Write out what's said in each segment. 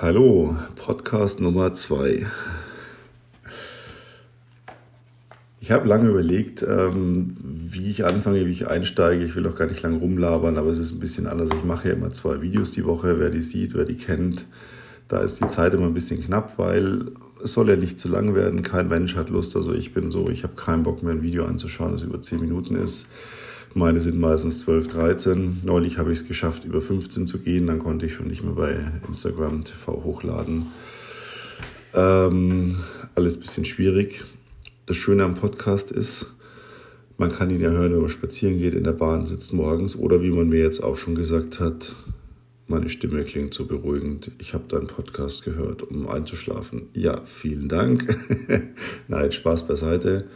Hallo, Podcast Nummer zwei. Ich habe lange überlegt, ähm, wie ich anfange, wie ich einsteige. Ich will auch gar nicht lange rumlabern, aber es ist ein bisschen anders. Ich mache ja immer zwei Videos die Woche. Wer die sieht, wer die kennt, da ist die Zeit immer ein bisschen knapp, weil es soll ja nicht zu lang werden. Kein Mensch hat Lust. Also ich bin so, ich habe keinen Bock mehr ein Video anzuschauen, das über zehn Minuten ist. Meine sind meistens 12, 13. Neulich habe ich es geschafft, über 15 zu gehen. Dann konnte ich schon nicht mehr bei Instagram TV hochladen. Ähm, alles ein bisschen schwierig. Das Schöne am Podcast ist, man kann ihn ja hören, wenn man spazieren geht, in der Bahn sitzt morgens oder wie man mir jetzt auch schon gesagt hat, meine Stimme klingt so beruhigend. Ich habe deinen Podcast gehört, um einzuschlafen. Ja, vielen Dank. Nein, Spaß beiseite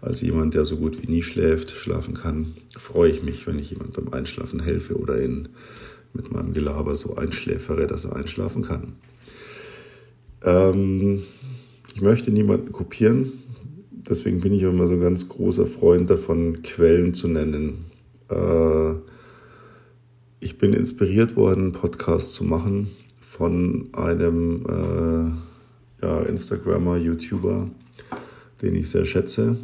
als jemand, der so gut wie nie schläft, schlafen kann, freue ich mich, wenn ich jemand beim Einschlafen helfe oder ihn mit meinem Gelaber so einschläfere, dass er einschlafen kann. Ähm, ich möchte niemanden kopieren, deswegen bin ich immer so ein ganz großer Freund davon, Quellen zu nennen. Äh, ich bin inspiriert worden, einen Podcast zu machen von einem äh, ja, Instagrammer, YouTuber, den ich sehr schätze.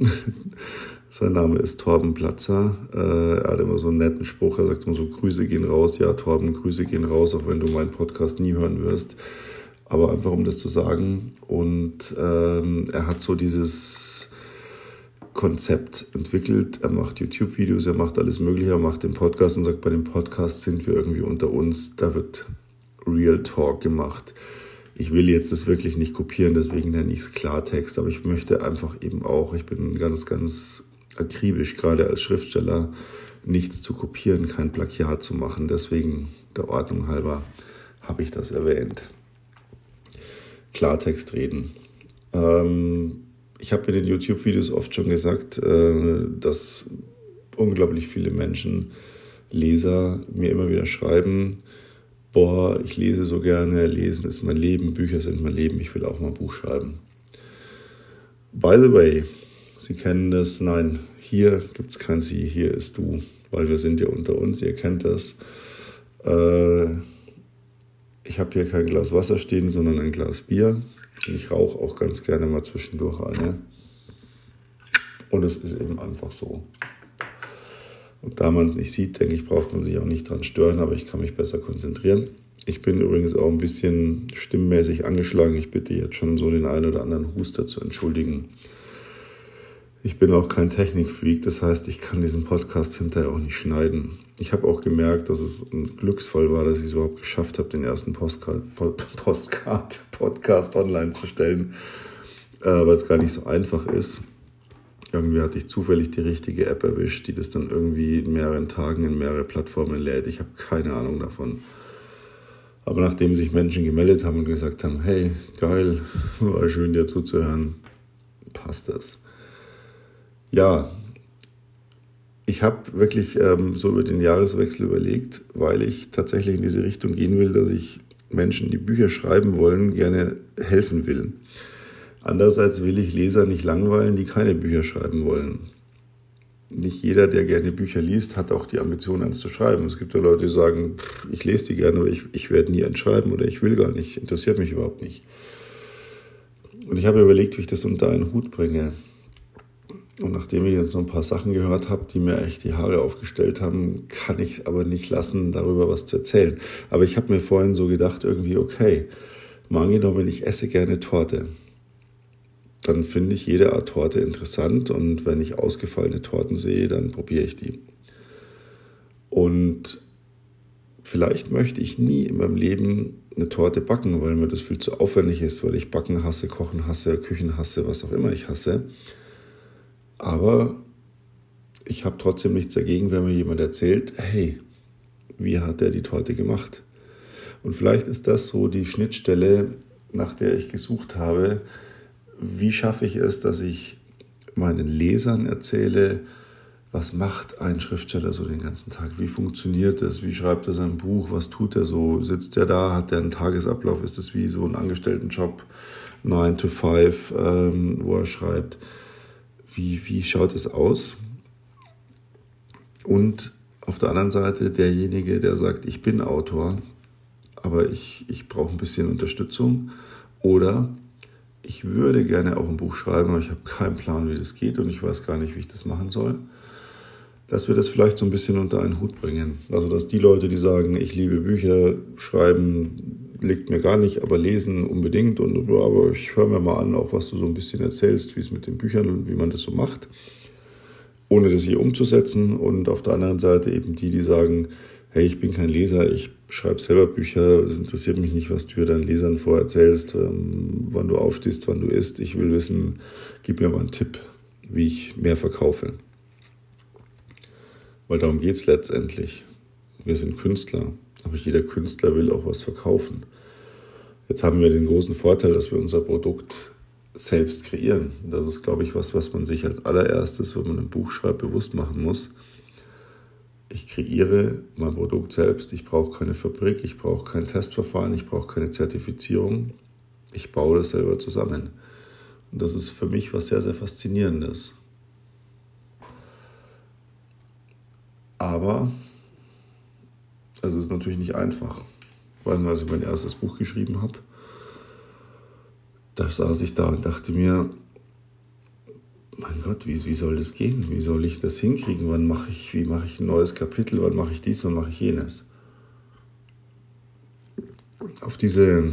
Sein Name ist Torben Platzer. Äh, er hat immer so einen netten Spruch. Er sagt immer so: Grüße gehen raus. Ja, Torben, Grüße gehen raus, auch wenn du meinen Podcast nie hören wirst. Aber einfach um das zu sagen. Und ähm, er hat so dieses Konzept entwickelt. Er macht YouTube-Videos, er macht alles Mögliche, er macht den Podcast und sagt: Bei dem Podcast sind wir irgendwie unter uns. Da wird Real Talk gemacht ich will jetzt das wirklich nicht kopieren, deswegen nenne ich es Klartext, aber ich möchte einfach eben auch, ich bin ganz, ganz akribisch, gerade als Schriftsteller, nichts zu kopieren, kein Plagiat zu machen. Deswegen der Ordnung halber habe ich das erwähnt. Klartext reden. Ähm, ich habe in den YouTube-Videos oft schon gesagt, äh, dass unglaublich viele Menschen, Leser mir immer wieder schreiben, boah, ich lese so gerne, lesen ist mein Leben, Bücher sind mein Leben, ich will auch mal ein Buch schreiben. By the way, Sie kennen das, nein, hier gibt es kein Sie, hier ist du, weil wir sind ja unter uns, ihr kennt das. Äh, ich habe hier kein Glas Wasser stehen, sondern ein Glas Bier. Ich rauche auch ganz gerne mal zwischendurch eine. Und es ist eben einfach so. Und da man es nicht sieht, denke ich, braucht man sich auch nicht dran stören, aber ich kann mich besser konzentrieren. Ich bin übrigens auch ein bisschen stimmmäßig angeschlagen. Ich bitte jetzt schon so den einen oder anderen Huster zu entschuldigen. Ich bin auch kein Technikfreak, das heißt, ich kann diesen Podcast hinterher auch nicht schneiden. Ich habe auch gemerkt, dass es ein Glücksfall war, dass ich es überhaupt geschafft habe, den ersten Postcard, Postcard, Podcast online zu stellen, äh, weil es gar nicht so einfach ist. Irgendwie hatte ich zufällig die richtige App erwischt, die das dann irgendwie in mehreren Tagen in mehrere Plattformen lädt. Ich habe keine Ahnung davon. Aber nachdem sich Menschen gemeldet haben und gesagt haben, hey, geil, war schön dir zuzuhören, passt das. Ja, ich habe wirklich ähm, so über den Jahreswechsel überlegt, weil ich tatsächlich in diese Richtung gehen will, dass ich Menschen, die Bücher schreiben wollen, gerne helfen will. Andererseits will ich Leser nicht langweilen, die keine Bücher schreiben wollen. Nicht jeder, der gerne Bücher liest, hat auch die Ambition, eins zu schreiben. Es gibt ja Leute, die sagen, ich lese die gerne, aber ich, ich werde nie eins schreiben oder ich will gar nicht, interessiert mich überhaupt nicht. Und ich habe überlegt, wie ich das unter einen Hut bringe. Und nachdem ich jetzt so ein paar Sachen gehört habe, die mir echt die Haare aufgestellt haben, kann ich aber nicht lassen, darüber was zu erzählen. Aber ich habe mir vorhin so gedacht, irgendwie, okay, mal angenommen, ich esse gerne Torte dann finde ich jede Art Torte interessant und wenn ich ausgefallene Torten sehe, dann probiere ich die. Und vielleicht möchte ich nie in meinem Leben eine Torte backen, weil mir das viel zu aufwendig ist, weil ich Backen hasse, Kochen hasse, Küchen hasse, was auch immer ich hasse. Aber ich habe trotzdem nichts dagegen, wenn mir jemand erzählt, hey, wie hat er die Torte gemacht? Und vielleicht ist das so die Schnittstelle, nach der ich gesucht habe, wie schaffe ich es, dass ich meinen Lesern erzähle, was macht ein Schriftsteller so den ganzen Tag? Wie funktioniert das? Wie schreibt er sein Buch? Was tut er so? Sitzt er da? Hat er einen Tagesablauf? Ist das wie so ein Angestelltenjob, 9 to 5, ähm, wo er schreibt? Wie, wie schaut es aus? Und auf der anderen Seite derjenige, der sagt, ich bin Autor, aber ich, ich brauche ein bisschen Unterstützung. Oder ich würde gerne auch ein Buch schreiben, aber ich habe keinen Plan, wie das geht und ich weiß gar nicht, wie ich das machen soll. Dass wir das vielleicht so ein bisschen unter einen Hut bringen. Also, dass die Leute, die sagen, ich liebe Bücher, schreiben, liegt mir gar nicht, aber lesen unbedingt. Und, aber ich höre mir mal an, auch was du so ein bisschen erzählst, wie es mit den Büchern und wie man das so macht, ohne das hier umzusetzen. Und auf der anderen Seite eben die, die sagen, hey, ich bin kein Leser, ich schreibe selber Bücher, es interessiert mich nicht, was du deinen Lesern vorerzählst, ähm, wann du aufstehst, wann du isst. Ich will wissen, gib mir mal einen Tipp, wie ich mehr verkaufe. Weil darum geht es letztendlich. Wir sind Künstler, aber jeder Künstler will auch was verkaufen. Jetzt haben wir den großen Vorteil, dass wir unser Produkt selbst kreieren. Das ist, glaube ich, was, was man sich als allererstes, wenn man ein Buch schreibt, bewusst machen muss ich kreiere mein Produkt selbst. Ich brauche keine Fabrik, ich brauche kein Testverfahren, ich brauche keine Zertifizierung. Ich baue das selber zusammen. Und das ist für mich was sehr, sehr Faszinierendes. Aber es ist natürlich nicht einfach. Ich weiß noch, als ich mein erstes Buch geschrieben habe, da saß ich da und dachte mir, mein Gott, wie, wie soll das gehen? Wie soll ich das hinkriegen? Wann mache ich, wie mache ich ein neues Kapitel? Wann mache ich dies? Wann mache ich jenes? Auf diese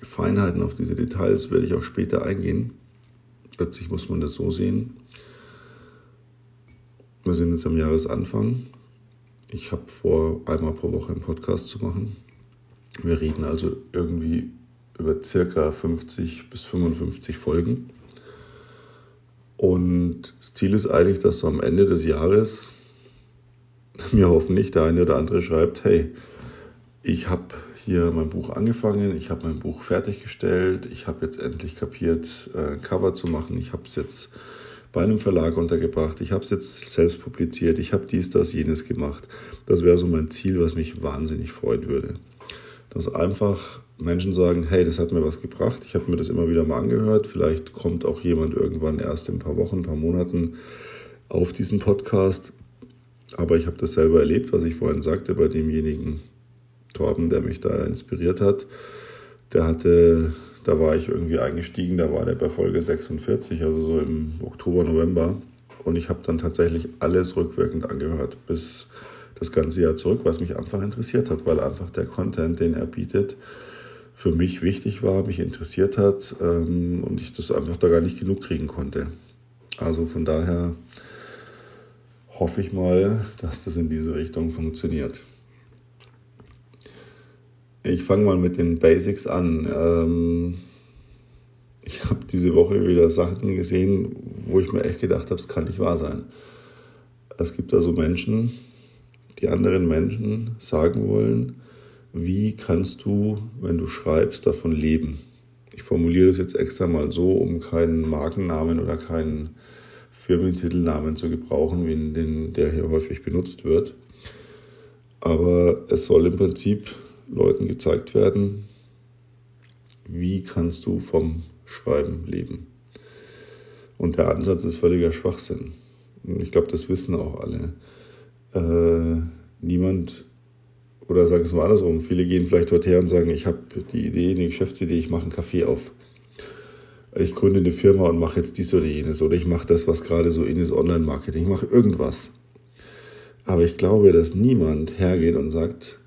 Feinheiten, auf diese Details werde ich auch später eingehen. Letztlich muss man das so sehen. Wir sind jetzt am Jahresanfang. Ich habe vor, einmal pro Woche einen Podcast zu machen. Wir reden also irgendwie über circa 50 bis 55 Folgen. Und das Ziel ist eigentlich, dass so am Ende des Jahres mir hoffentlich der eine oder andere schreibt, hey, ich habe hier mein Buch angefangen, ich habe mein Buch fertiggestellt, ich habe jetzt endlich kapiert, ein Cover zu machen, ich habe es jetzt bei einem Verlag untergebracht, ich habe es jetzt selbst publiziert, ich habe dies, das, jenes gemacht. Das wäre so mein Ziel, was mich wahnsinnig freuen würde. Dass einfach Menschen sagen, hey, das hat mir was gebracht, ich habe mir das immer wieder mal angehört, vielleicht kommt auch jemand irgendwann erst in ein paar Wochen, ein paar Monaten auf diesen Podcast, aber ich habe das selber erlebt, was ich vorhin sagte, bei demjenigen Torben, der mich da inspiriert hat. Der hatte, da war ich irgendwie eingestiegen, da war der bei Folge 46, also so im Oktober, November. Und ich habe dann tatsächlich alles rückwirkend angehört, bis das ganze Jahr zurück, was mich einfach interessiert hat, weil einfach der Content, den er bietet, für mich wichtig war, mich interessiert hat ähm, und ich das einfach da gar nicht genug kriegen konnte. Also von daher hoffe ich mal, dass das in diese Richtung funktioniert. Ich fange mal mit den Basics an. Ähm, ich habe diese Woche wieder Sachen gesehen, wo ich mir echt gedacht habe, es kann nicht wahr sein. Es gibt also Menschen, die anderen Menschen sagen wollen, wie kannst du, wenn du schreibst, davon leben? Ich formuliere das jetzt extra mal so, um keinen Markennamen oder keinen Firmentitelnamen zu gebrauchen, wie den, der hier häufig benutzt wird. Aber es soll im Prinzip Leuten gezeigt werden, wie kannst du vom Schreiben leben. Und der Ansatz ist völliger Schwachsinn. Ich glaube, das wissen auch alle. Äh, niemand oder sage es mal andersrum, viele gehen vielleicht dort her und sagen, ich habe die Idee, eine Geschäftsidee, ich mache einen Kaffee auf. Ich gründe eine Firma und mache jetzt dies oder jenes. Oder ich mache das, was gerade so in ist, Online-Marketing. Ich mache irgendwas. Aber ich glaube, dass niemand hergeht und sagt,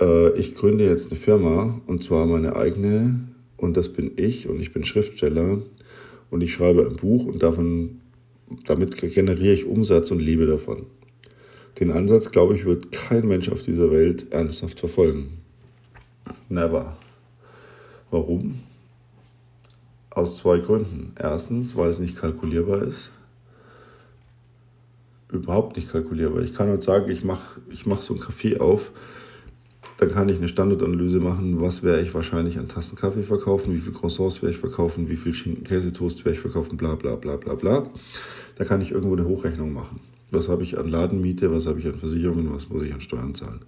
äh, ich gründe jetzt eine Firma und zwar meine eigene und das bin ich und ich bin Schriftsteller und ich schreibe ein Buch und davon, damit generiere ich Umsatz und lebe davon. Den Ansatz, glaube ich, wird kein Mensch auf dieser Welt ernsthaft verfolgen. Never. Warum? Aus zwei Gründen. Erstens, weil es nicht kalkulierbar ist. Überhaupt nicht kalkulierbar. Ich kann heute sagen, ich mache ich mach so einen Kaffee auf, dann kann ich eine Standardanalyse machen, was werde ich wahrscheinlich an Tassen Kaffee verkaufen, wie viel Croissants werde ich verkaufen, wie viel Schinken Käsetoast werde ich verkaufen, bla bla bla bla bla. Da kann ich irgendwo eine Hochrechnung machen. Was habe ich an Ladenmiete, was habe ich an Versicherungen, was muss ich an Steuern zahlen?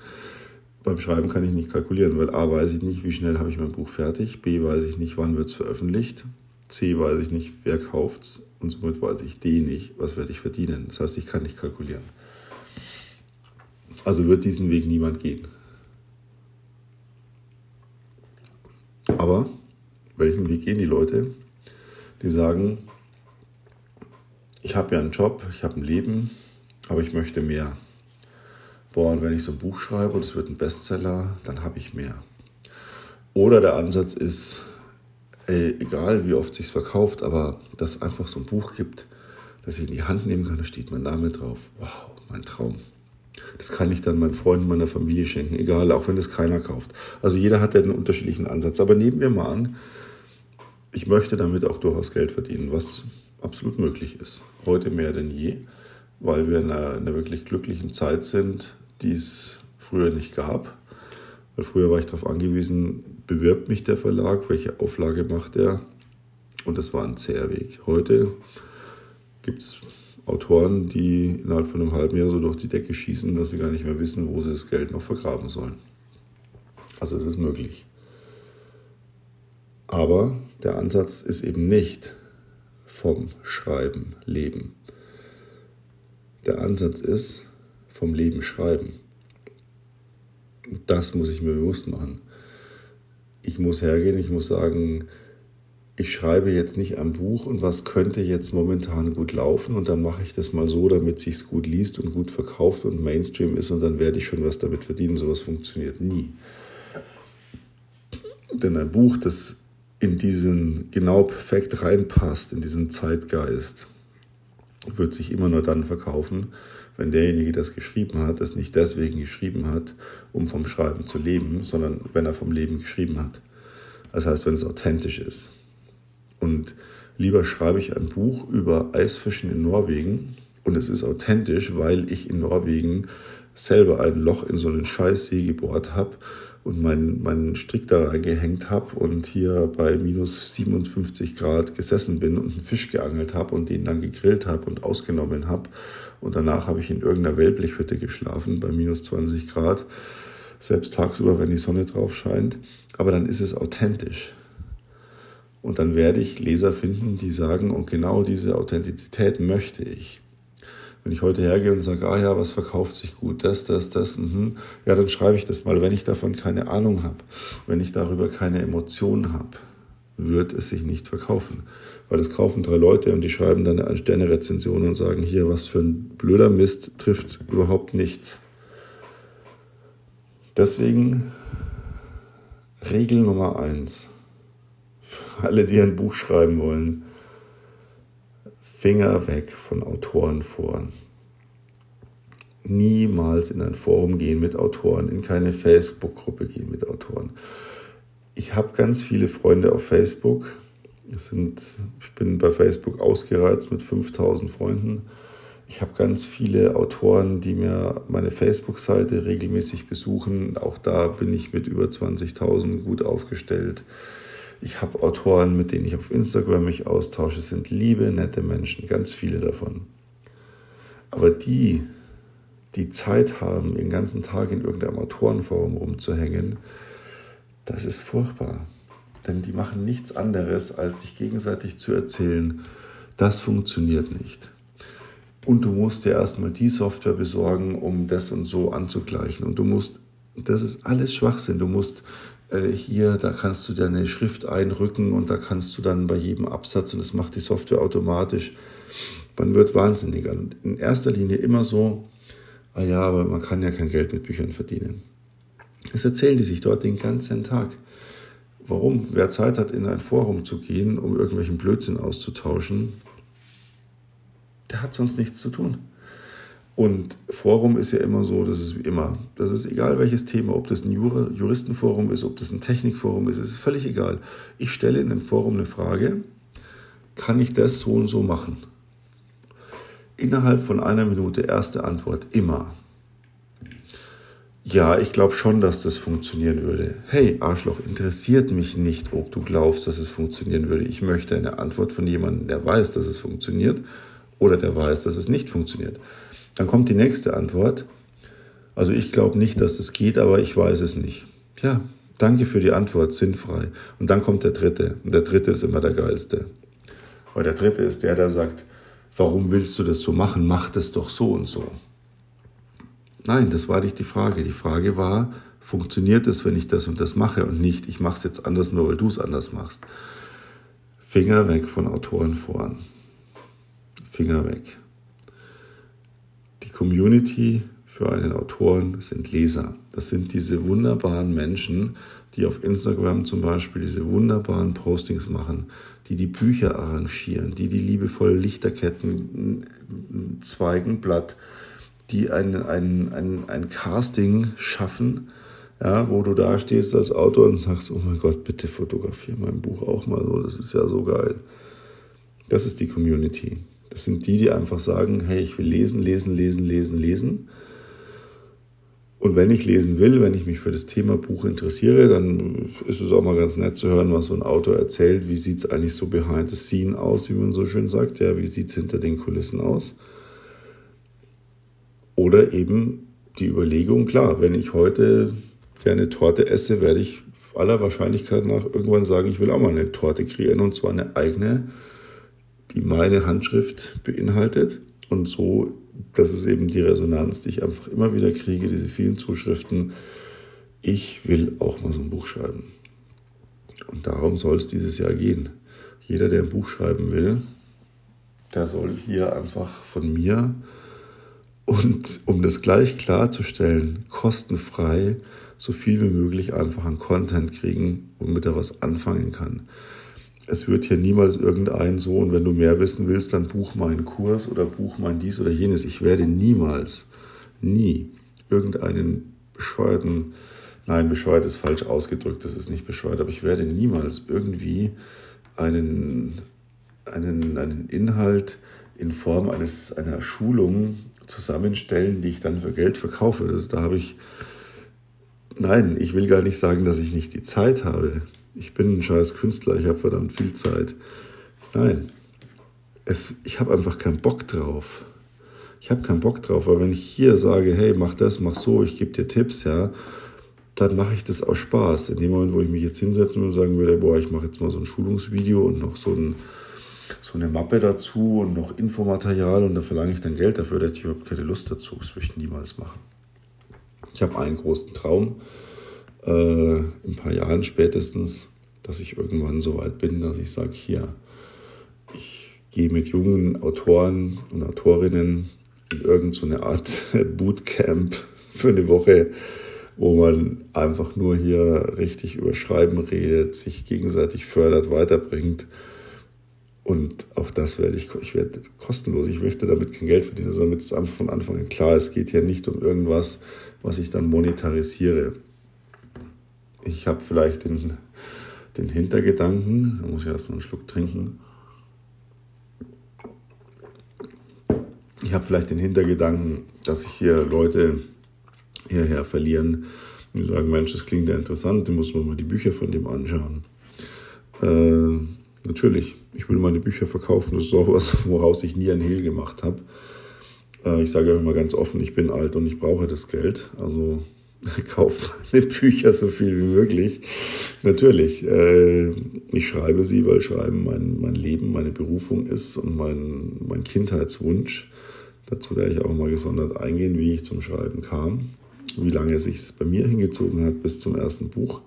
Beim Schreiben kann ich nicht kalkulieren, weil A weiß ich nicht, wie schnell habe ich mein Buch fertig, B weiß ich nicht, wann wird es veröffentlicht, C weiß ich nicht, wer kauft es und somit weiß ich D nicht, was werde ich verdienen. Das heißt, ich kann nicht kalkulieren. Also wird diesen Weg niemand gehen. Aber welchen Weg gehen die Leute? Die sagen, ich habe ja einen Job, ich habe ein Leben, aber ich möchte mehr. Boah, und wenn ich so ein Buch schreibe und es wird ein Bestseller, dann habe ich mehr. Oder der Ansatz ist, ey, egal wie oft sich verkauft, aber dass es einfach so ein Buch gibt, das ich in die Hand nehmen kann, da steht mein Name drauf. Wow, mein Traum. Das kann ich dann meinen Freunden, meiner Familie schenken, egal, auch wenn das keiner kauft. Also jeder hat ja einen unterschiedlichen Ansatz. Aber nehmen wir mal an, ich möchte damit auch durchaus Geld verdienen, was absolut möglich ist. Heute mehr denn je, weil wir in einer, in einer wirklich glücklichen Zeit sind, die es früher nicht gab. Weil früher war ich darauf angewiesen, bewirbt mich der Verlag, welche Auflage macht er. Und das war ein zäher Weg. Heute gibt es Autoren, die innerhalb von einem halben Jahr so durch die Decke schießen, dass sie gar nicht mehr wissen, wo sie das Geld noch vergraben sollen. Also es ist möglich. Aber der Ansatz ist eben nicht vom Schreiben leben. Der Ansatz ist vom Leben schreiben. Das muss ich mir bewusst machen. Ich muss hergehen, ich muss sagen, ich schreibe jetzt nicht ein Buch und was könnte jetzt momentan gut laufen und dann mache ich das mal so, damit sich's gut liest und gut verkauft und Mainstream ist und dann werde ich schon was damit verdienen. Sowas funktioniert nie. Denn ein Buch, das in diesen genau perfekt reinpasst, in diesen Zeitgeist, wird sich immer nur dann verkaufen, wenn derjenige, der das geschrieben hat, es nicht deswegen geschrieben hat, um vom Schreiben zu leben, sondern wenn er vom Leben geschrieben hat. Das heißt, wenn es authentisch ist. Und lieber schreibe ich ein Buch über Eisfischen in Norwegen und es ist authentisch, weil ich in Norwegen selber ein Loch in so einen Scheißsee gebohrt habe und meinen, meinen Strick da reingehängt habe und hier bei minus 57 Grad gesessen bin und einen Fisch geangelt habe und den dann gegrillt habe und ausgenommen habe. Und danach habe ich in irgendeiner Wellblechhütte geschlafen bei minus 20 Grad, selbst tagsüber, wenn die Sonne drauf scheint. Aber dann ist es authentisch. Und dann werde ich Leser finden, die sagen, und genau diese Authentizität möchte ich. Wenn ich heute hergehe und sage, ah ja, was verkauft sich gut, das, das, das, mh, ja, dann schreibe ich das mal. Wenn ich davon keine Ahnung habe, wenn ich darüber keine Emotionen habe, wird es sich nicht verkaufen. Weil es kaufen drei Leute und die schreiben dann eine Sterne-Rezension und sagen, hier, was für ein blöder Mist trifft überhaupt nichts. Deswegen Regel Nummer eins alle, die ein Buch schreiben wollen, Finger weg von Autorenforen. Niemals in ein Forum gehen mit Autoren, in keine Facebook-Gruppe gehen mit Autoren. Ich habe ganz viele Freunde auf Facebook. Sind, ich bin bei Facebook ausgereizt mit 5000 Freunden. Ich habe ganz viele Autoren, die mir meine Facebook-Seite regelmäßig besuchen. Auch da bin ich mit über 20.000 gut aufgestellt. Ich habe Autoren, mit denen ich auf Instagram mich austausche. Sind liebe, nette Menschen, ganz viele davon. Aber die, die Zeit haben, den ganzen Tag in irgendeinem Autorenforum rumzuhängen, das ist furchtbar. Denn die machen nichts anderes, als sich gegenseitig zu erzählen, das funktioniert nicht. Und du musst dir erstmal die Software besorgen, um das und so anzugleichen. Und du musst, das ist alles Schwachsinn. Du musst äh, hier, da kannst du deine Schrift einrücken und da kannst du dann bei jedem Absatz, und das macht die Software automatisch, man wird wahnsinnig. In erster Linie immer so, ah ja, aber man kann ja kein Geld mit Büchern verdienen. Das erzählen die sich dort den ganzen Tag. Warum? Wer Zeit hat, in ein Forum zu gehen, um irgendwelchen Blödsinn auszutauschen, der hat sonst nichts zu tun. Und Forum ist ja immer so, das ist wie immer. Das ist egal welches Thema, ob das ein Juristenforum ist, ob das ein Technikforum ist, es ist völlig egal. Ich stelle in einem Forum eine Frage, kann ich das so und so machen? Innerhalb von einer Minute erste Antwort, immer. Ja, ich glaube schon, dass das funktionieren würde. Hey, Arschloch, interessiert mich nicht, ob du glaubst, dass es funktionieren würde. Ich möchte eine Antwort von jemandem, der weiß, dass es funktioniert oder der weiß, dass es nicht funktioniert. Dann kommt die nächste Antwort. Also ich glaube nicht, dass das geht, aber ich weiß es nicht. Ja, danke für die Antwort, sinnfrei. Und dann kommt der dritte. Und der dritte ist immer der geilste. Weil der dritte ist der, der sagt, warum willst du das so machen? Mach das doch so und so. Nein, das war nicht die Frage. Die Frage war funktioniert es, wenn ich das und das mache und nicht, ich mache es jetzt anders, nur weil du es anders machst. Finger weg von Autorenforen. Finger weg. Community für einen Autoren sind Leser. Das sind diese wunderbaren Menschen, die auf Instagram zum Beispiel diese wunderbaren Postings machen, die die Bücher arrangieren, die die liebevoll Lichterketten, Zweigenblatt, die ein, ein, ein, ein Casting schaffen, ja, wo du da stehst als Autor und sagst, oh mein Gott, bitte fotografiere mein Buch auch mal so, das ist ja so geil. Das ist die Community. Das sind die, die einfach sagen, hey, ich will lesen, lesen, lesen, lesen, lesen. Und wenn ich lesen will, wenn ich mich für das Thema Buch interessiere, dann ist es auch mal ganz nett zu hören, was so ein Autor erzählt. Wie sieht es eigentlich so behind the scene aus, wie man so schön sagt? Ja, wie sieht es hinter den Kulissen aus? Oder eben die Überlegung, klar, wenn ich heute gerne Torte esse, werde ich aller Wahrscheinlichkeit nach irgendwann sagen, ich will auch mal eine Torte kreieren und zwar eine eigene, die meine Handschrift beinhaltet. Und so, das ist eben die Resonanz, die ich einfach immer wieder kriege, diese vielen Zuschriften. Ich will auch mal so ein Buch schreiben. Und darum soll es dieses Jahr gehen. Jeder, der ein Buch schreiben will, der soll hier einfach von mir und um das gleich klarzustellen, kostenfrei so viel wie möglich einfach an Content kriegen, womit er was anfangen kann. Es wird hier niemals irgendein so, und wenn du mehr wissen willst, dann buch meinen Kurs oder buch mein dies oder jenes. Ich werde niemals, nie irgendeinen bescheuerten, nein, bescheuert ist falsch ausgedrückt, das ist nicht bescheuert, aber ich werde niemals irgendwie einen, einen, einen Inhalt in Form eines, einer Schulung zusammenstellen, die ich dann für Geld verkaufe. Das, da habe ich, nein, ich will gar nicht sagen, dass ich nicht die Zeit habe. Ich bin ein scheiß Künstler, ich habe verdammt viel Zeit. Nein, es, ich habe einfach keinen Bock drauf. Ich habe keinen Bock drauf, weil wenn ich hier sage, hey, mach das, mach so, ich gebe dir Tipps, ja, dann mache ich das aus Spaß. In dem Moment, wo ich mich jetzt hinsetzen und sagen würde, boah, ich mache jetzt mal so ein Schulungsvideo und noch so ein so eine Mappe dazu und noch Infomaterial und da verlange ich dann Geld dafür, da hätte ich überhaupt keine Lust dazu. Das würde ich niemals machen. Ich habe einen großen Traum, äh, in ein paar Jahren spätestens, dass ich irgendwann so weit bin, dass ich sage, hier, ich gehe mit jungen Autoren und Autorinnen in irgendeine so Art Bootcamp für eine Woche, wo man einfach nur hier richtig über Schreiben redet, sich gegenseitig fördert, weiterbringt und auch das werde ich, ich werde kostenlos. Ich möchte damit kein Geld verdienen, sondern damit es einfach von Anfang an klar Es geht hier nicht um irgendwas, was ich dann monetarisiere. Ich habe vielleicht den, den Hintergedanken, da muss ich erstmal einen Schluck trinken. Ich habe vielleicht den Hintergedanken, dass sich hier Leute hierher verlieren, die sagen, Mensch, das klingt ja interessant, dann muss man mal die Bücher von dem anschauen. Äh, natürlich, ich will meine Bücher verkaufen. Das ist auch was, woraus ich nie ein Hehl gemacht habe. Äh, ich sage ja immer ganz offen, ich bin alt und ich brauche das Geld. Also kauft meine Bücher so viel wie möglich. Natürlich, äh, ich schreibe sie, weil Schreiben mein, mein Leben, meine Berufung ist und mein, mein Kindheitswunsch. Dazu werde ich auch mal gesondert eingehen, wie ich zum Schreiben kam, wie lange es sich bei mir hingezogen hat bis zum ersten Buch,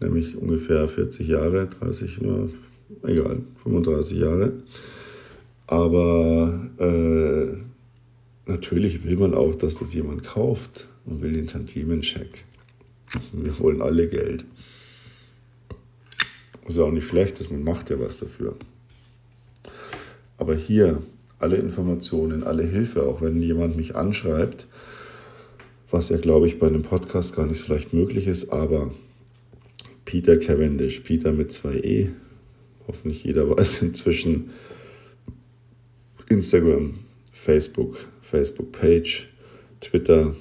nämlich ungefähr 40 Jahre, 30, egal, 35 Jahre. Aber äh, natürlich will man auch, dass das jemand kauft. Man will den Tantiemen-Check. Wir wollen alle Geld. Was ja auch nicht schlecht ist, man macht ja was dafür. Aber hier alle Informationen, alle Hilfe, auch wenn jemand mich anschreibt, was ja, glaube ich, bei einem Podcast gar nicht so leicht möglich ist, aber Peter Cavendish, Peter mit zwei E, hoffentlich jeder weiß inzwischen, Instagram, Facebook, Facebook-Page, Twitter,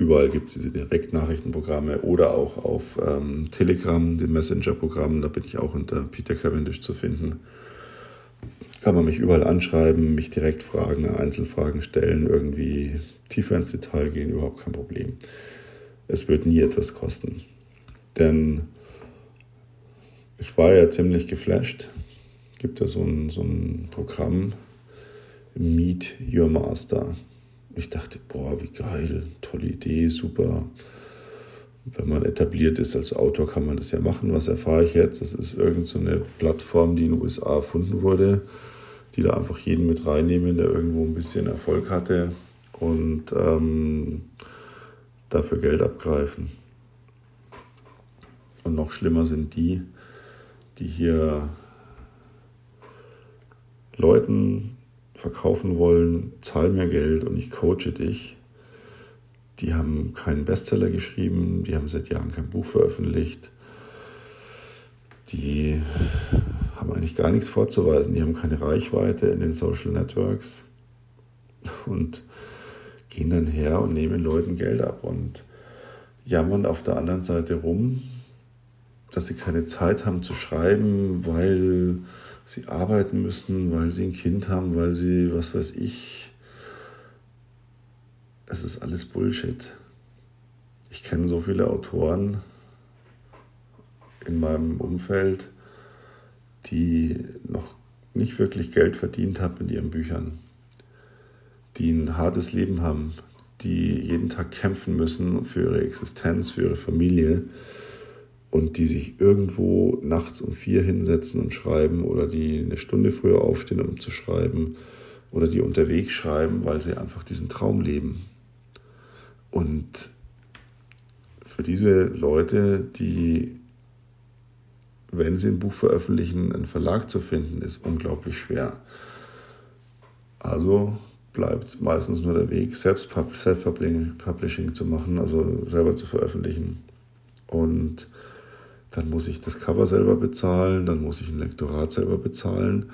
überall gibt es diese Direktnachrichtenprogramme oder auch auf ähm, Telegram, dem Messenger-Programm, da bin ich auch unter Peter Cavendish zu finden. Kann man mich überall anschreiben, mich direkt fragen, Einzelfragen stellen, irgendwie tiefer ins Detail gehen, überhaupt kein Problem. Es wird nie etwas kosten. Denn ich war ja ziemlich geflasht. Gibt ja so ein, so ein Programm, Meet Your Master. Ich dachte, boah, wie geil, tolle Idee, super. wenn man etabliert ist als Autor, kann man das ja machen. Was erfahre ich jetzt? Das ist irgendeine so Plattform, die in den USA erfunden wurde, die da einfach jeden mit reinnehmen, der irgendwo ein bisschen Erfolg hatte und ähm, dafür Geld abgreifen. Und noch schlimmer sind die, die hier Leuten verkaufen wollen, zahl mir Geld und ich coache dich. Die haben keinen Bestseller geschrieben, die haben seit Jahren kein Buch veröffentlicht, die haben eigentlich gar nichts vorzuweisen, die haben keine Reichweite in den Social Networks und gehen dann her und nehmen Leuten Geld ab und jammern auf der anderen Seite rum, dass sie keine Zeit haben zu schreiben, weil sie arbeiten müssen, weil sie ein Kind haben, weil sie, was weiß ich. Es ist alles Bullshit. Ich kenne so viele Autoren in meinem Umfeld, die noch nicht wirklich Geld verdient haben mit ihren Büchern, die ein hartes Leben haben, die jeden Tag kämpfen müssen für ihre Existenz, für ihre Familie und die sich irgendwo nachts um vier hinsetzen und schreiben oder die eine Stunde früher aufstehen, um zu schreiben oder die unterwegs schreiben, weil sie einfach diesen Traum leben. Und für diese Leute, die, wenn sie ein Buch veröffentlichen, einen Verlag zu finden, ist unglaublich schwer. Also bleibt meistens nur der Weg, Self-Publishing zu machen, also selber zu veröffentlichen. Und dann muss ich das Cover selber bezahlen, dann muss ich ein Lektorat selber bezahlen.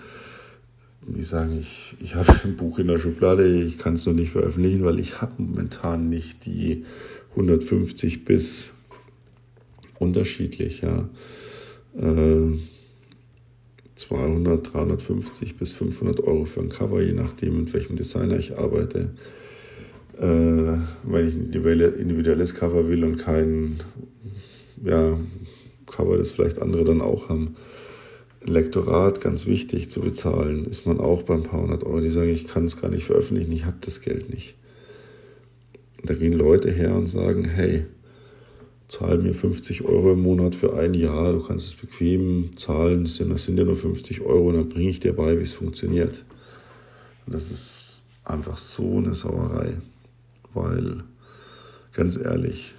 Die sagen, ich, ich habe ein Buch in der Schublade, ich kann es noch nicht veröffentlichen, weil ich habe momentan nicht die 150 bis unterschiedlich, ja. Äh, 200, 350 bis 500 Euro für ein Cover, je nachdem, mit welchem Designer ich arbeite. Äh, wenn ich ein individuelles Cover will und kein ja, Cover, das vielleicht andere dann auch haben. Ein Lektorat, ganz wichtig zu bezahlen, ist man auch beim paar hundert Euro. Die sagen, ich kann es gar nicht veröffentlichen, ich habe das Geld nicht. Und da gehen Leute her und sagen, hey, zahl mir 50 Euro im Monat für ein Jahr, du kannst es bequem zahlen, das sind, das sind ja nur 50 Euro und dann bringe ich dir bei, wie es funktioniert. Und das ist einfach so eine Sauerei, weil ganz ehrlich,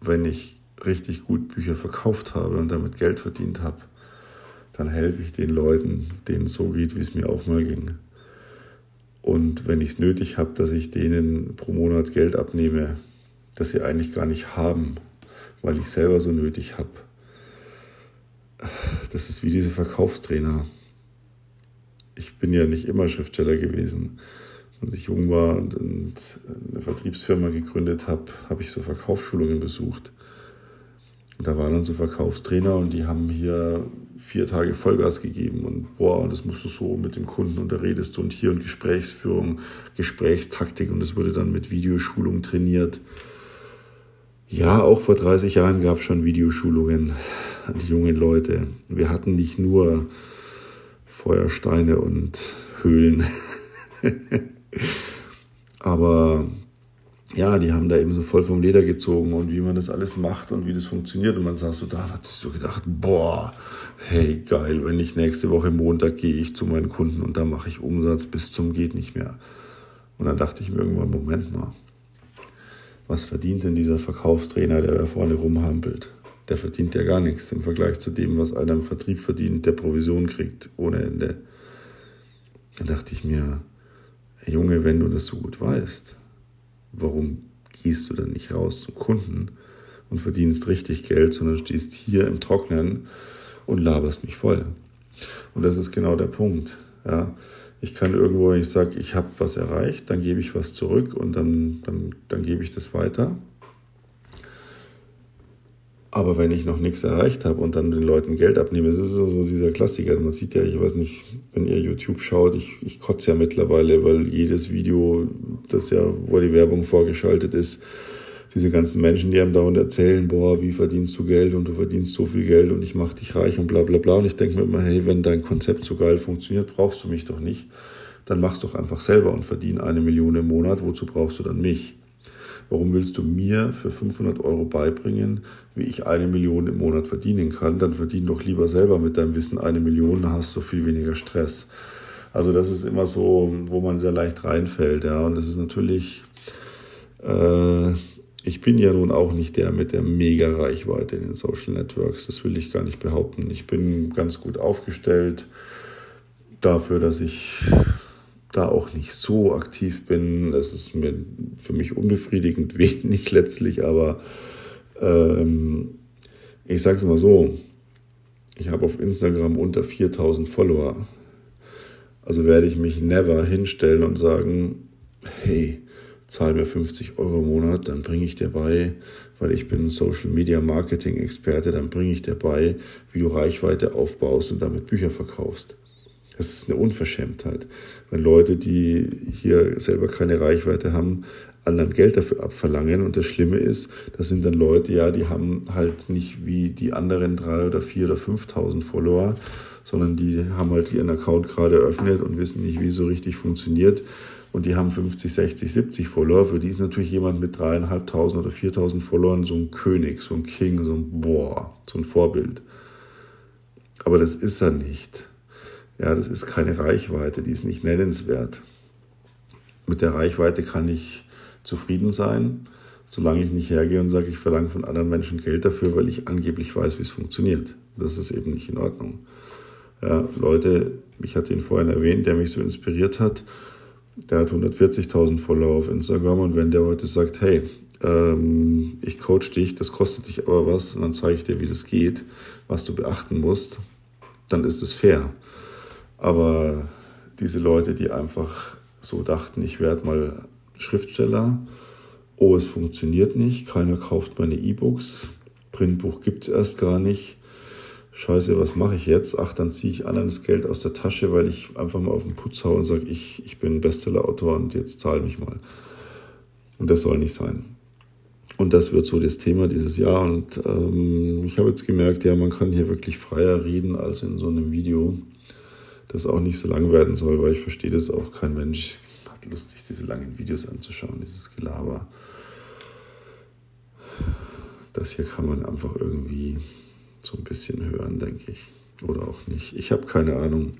wenn ich richtig gut Bücher verkauft habe und damit Geld verdient habe, dann helfe ich den Leuten, denen es so geht, wie es mir auch mal ging. Und wenn ich es nötig habe, dass ich denen pro Monat Geld abnehme, das sie eigentlich gar nicht haben, weil ich selber so nötig habe, das ist wie diese Verkaufstrainer. Ich bin ja nicht immer Schriftsteller gewesen. Als ich jung war und eine Vertriebsfirma gegründet habe, habe ich so Verkaufsschulungen besucht. Und da waren so Verkaufstrainer und die haben hier vier Tage Vollgas gegeben und boah, und das musst du so mit dem Kunden und da redest du und hier und Gesprächsführung, Gesprächstaktik und es wurde dann mit Videoschulung trainiert. Ja, auch vor 30 Jahren gab es schon Videoschulungen an die jungen Leute. Wir hatten nicht nur Feuersteine und Höhlen. Aber ja, die haben da eben so voll vom Leder gezogen und wie man das alles macht und wie das funktioniert. Und man saß so da und hat so gedacht, boah, hey, geil, wenn ich nächste Woche Montag gehe ich zu meinen Kunden und da mache ich Umsatz bis zum geht nicht mehr. Und dann dachte ich mir irgendwann, Moment mal, was verdient denn dieser Verkaufstrainer, der da vorne rumhampelt? Der verdient ja gar nichts im Vergleich zu dem, was einer im Vertrieb verdient, der Provision kriegt ohne Ende. Dann dachte ich mir, Junge, wenn du das so gut weißt, warum gehst du dann nicht raus zum Kunden und verdienst richtig Geld, sondern stehst hier im Trocknen und laberst mich voll. Und das ist genau der Punkt. Ja. Ich kann irgendwo, wenn ich sage, ich habe was erreicht, dann gebe ich was zurück und dann, dann, dann gebe ich das weiter. Aber wenn ich noch nichts erreicht habe und dann den Leuten Geld abnehme, das ist so dieser Klassiker. Man sieht ja, ich weiß nicht, wenn ihr YouTube schaut, ich, ich kotze ja mittlerweile, weil jedes Video, das ja, wo die Werbung vorgeschaltet ist, diese ganzen Menschen, die einem dauernd erzählen, boah, wie verdienst du Geld und du verdienst so viel Geld und ich mache dich reich und bla bla bla. Und ich denke mir immer, hey, wenn dein Konzept so geil funktioniert, brauchst du mich doch nicht. Dann mach's doch einfach selber und verdien eine Million im Monat. Wozu brauchst du dann mich? Warum willst du mir für 500 Euro beibringen, wie ich eine Million im Monat verdienen kann? Dann verdien doch lieber selber mit deinem Wissen eine Million, dann hast du viel weniger Stress. Also das ist immer so, wo man sehr leicht reinfällt. Ja. Und das ist natürlich, äh, ich bin ja nun auch nicht der mit der Mega-Reichweite in den Social Networks. Das will ich gar nicht behaupten. Ich bin ganz gut aufgestellt dafür, dass ich da auch nicht so aktiv bin. Das ist mir für mich unbefriedigend wenig letztlich, aber ähm, ich sage es mal so, ich habe auf Instagram unter 4000 Follower. Also werde ich mich never hinstellen und sagen, hey, zahl mir 50 Euro im Monat, dann bringe ich dir bei, weil ich bin Social Media Marketing Experte, dann bringe ich dir bei, wie du Reichweite aufbaust und damit Bücher verkaufst. Das ist eine Unverschämtheit, wenn Leute, die hier selber keine Reichweite haben, anderen Geld dafür abverlangen. Und das Schlimme ist, das sind dann Leute, ja, die haben halt nicht wie die anderen drei oder vier oder 5.000 Follower, sondern die haben halt ihren Account gerade eröffnet und wissen nicht, wie es so richtig funktioniert. Und die haben 50, 60, 70 Follower. Für die ist natürlich jemand mit dreieinhalbtausend oder 4.000 Followern so ein König, so ein King, so ein Boah, so ein Vorbild. Aber das ist er nicht. Ja, das ist keine Reichweite, die ist nicht nennenswert. Mit der Reichweite kann ich zufrieden sein, solange ich nicht hergehe und sage, ich verlange von anderen Menschen Geld dafür, weil ich angeblich weiß, wie es funktioniert. Das ist eben nicht in Ordnung. Ja, Leute, ich hatte ihn vorhin erwähnt, der mich so inspiriert hat, der hat 140.000 Follower auf Instagram und wenn der heute sagt, hey, ähm, ich coach dich, das kostet dich aber was und dann zeige ich dir, wie das geht, was du beachten musst, dann ist es fair. Aber diese Leute, die einfach so dachten, ich werde mal Schriftsteller, oh, es funktioniert nicht, keiner kauft meine E-Books, Printbuch gibt es erst gar nicht. Scheiße, was mache ich jetzt? Ach, dann ziehe ich anderen das Geld aus der Tasche, weil ich einfach mal auf den Putz haue und sage, ich, ich bin Bestsellerautor und jetzt zahl mich mal. Und das soll nicht sein. Und das wird so das Thema dieses Jahr. Und ähm, ich habe jetzt gemerkt, ja, man kann hier wirklich freier reden als in so einem Video das auch nicht so lang werden soll, weil ich verstehe das auch. Kein Mensch hat Lust, sich diese langen Videos anzuschauen, dieses Gelaber. Das hier kann man einfach irgendwie so ein bisschen hören, denke ich. Oder auch nicht. Ich habe keine Ahnung.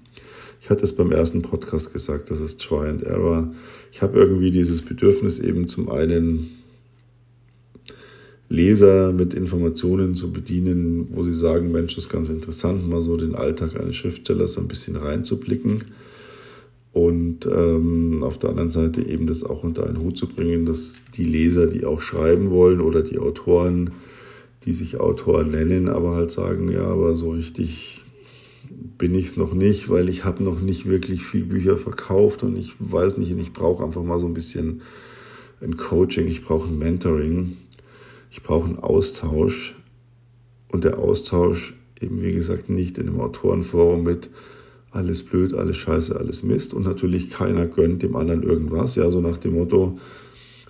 Ich hatte es beim ersten Podcast gesagt, das ist Try and Error. Ich habe irgendwie dieses Bedürfnis eben zum einen Leser mit Informationen zu bedienen, wo sie sagen, Mensch, das ist ganz interessant, mal so den Alltag eines Schriftstellers ein bisschen reinzublicken. Und ähm, auf der anderen Seite eben das auch unter einen Hut zu bringen, dass die Leser, die auch schreiben wollen oder die Autoren, die sich Autoren nennen, aber halt sagen, ja, aber so richtig bin ich es noch nicht, weil ich habe noch nicht wirklich viel Bücher verkauft und ich weiß nicht, und ich brauche einfach mal so ein bisschen ein Coaching, ich brauche ein Mentoring. Ich brauche einen Austausch und der Austausch eben, wie gesagt, nicht in einem Autorenforum mit alles blöd, alles scheiße, alles Mist und natürlich keiner gönnt dem anderen irgendwas. Ja, so nach dem Motto,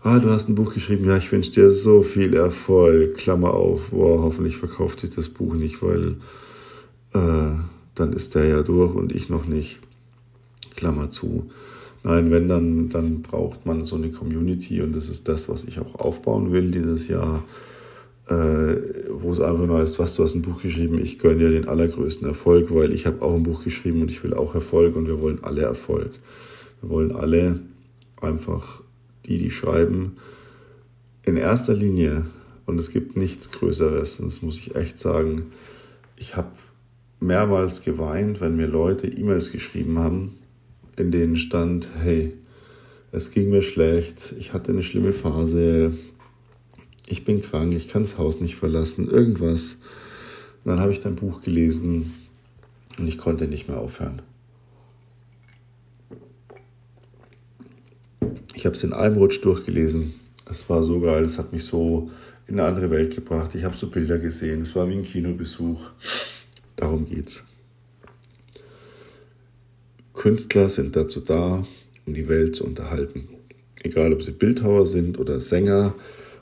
ah, du hast ein Buch geschrieben, ja, ich wünsche dir so viel Erfolg, Klammer auf, boah, hoffentlich verkauft sich das Buch nicht, weil äh, dann ist der ja durch und ich noch nicht, Klammer zu. Nein, wenn, dann, dann braucht man so eine Community und das ist das, was ich auch aufbauen will dieses Jahr, äh, wo es einfach nur heißt, was, du hast ein Buch geschrieben, ich gönne dir den allergrößten Erfolg, weil ich habe auch ein Buch geschrieben und ich will auch Erfolg und wir wollen alle Erfolg. Wir wollen alle einfach die, die schreiben, in erster Linie, und es gibt nichts Größeres, das muss ich echt sagen, ich habe mehrmals geweint, wenn mir Leute E-Mails geschrieben haben, in denen stand, hey, es ging mir schlecht, ich hatte eine schlimme Phase, ich bin krank, ich kann das Haus nicht verlassen, irgendwas. Und dann habe ich dein Buch gelesen und ich konnte nicht mehr aufhören. Ich habe es in einem Rutsch durchgelesen. Es war so geil, es hat mich so in eine andere Welt gebracht. Ich habe so Bilder gesehen, es war wie ein Kinobesuch. Darum geht's. Künstler sind dazu da, um die Welt zu unterhalten. Egal, ob sie Bildhauer sind oder Sänger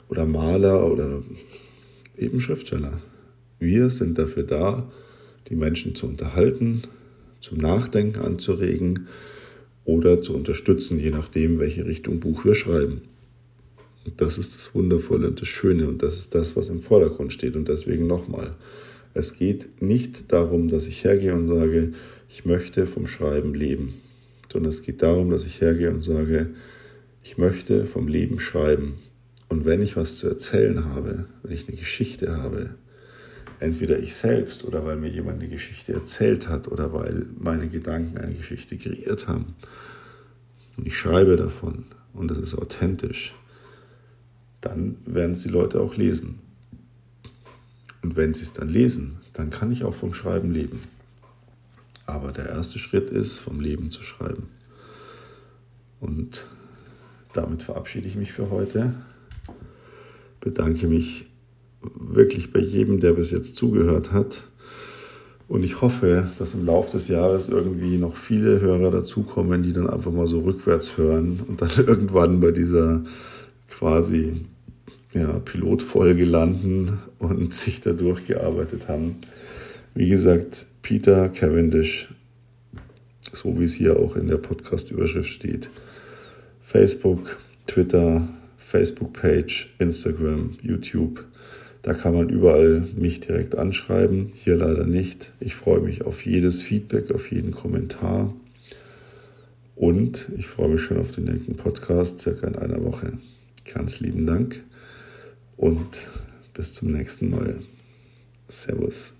oder Maler oder eben Schriftsteller. Wir sind dafür da, die Menschen zu unterhalten, zum Nachdenken anzuregen oder zu unterstützen, je nachdem, welche Richtung Buch wir schreiben. Und das ist das Wundervolle und das Schöne und das ist das, was im Vordergrund steht. Und deswegen nochmal, es geht nicht darum, dass ich hergehe und sage, ich möchte vom Schreiben leben, sondern es geht darum, dass ich hergehe und sage, ich möchte vom Leben schreiben. Und wenn ich was zu erzählen habe, wenn ich eine Geschichte habe, entweder ich selbst oder weil mir jemand eine Geschichte erzählt hat oder weil meine Gedanken eine Geschichte kreiert haben, und ich schreibe davon und das ist authentisch, dann werden es die Leute auch lesen. Und wenn sie es dann lesen, dann kann ich auch vom Schreiben leben. Aber der erste Schritt ist, vom Leben zu schreiben. Und damit verabschiede ich mich für heute. Bedanke mich wirklich bei jedem, der bis jetzt zugehört hat. Und ich hoffe, dass im Laufe des Jahres irgendwie noch viele Hörer dazukommen, die dann einfach mal so rückwärts hören und dann irgendwann bei dieser quasi ja, Pilotfolge landen und sich da durchgearbeitet haben. Wie gesagt, Peter Cavendish, so wie es hier auch in der Podcast-Überschrift steht. Facebook, Twitter, Facebook-Page, Instagram, YouTube. Da kann man überall mich direkt anschreiben, hier leider nicht. Ich freue mich auf jedes Feedback, auf jeden Kommentar. Und ich freue mich schon auf den nächsten Podcast, circa in einer Woche. Ganz lieben Dank und bis zum nächsten Mal. Servus.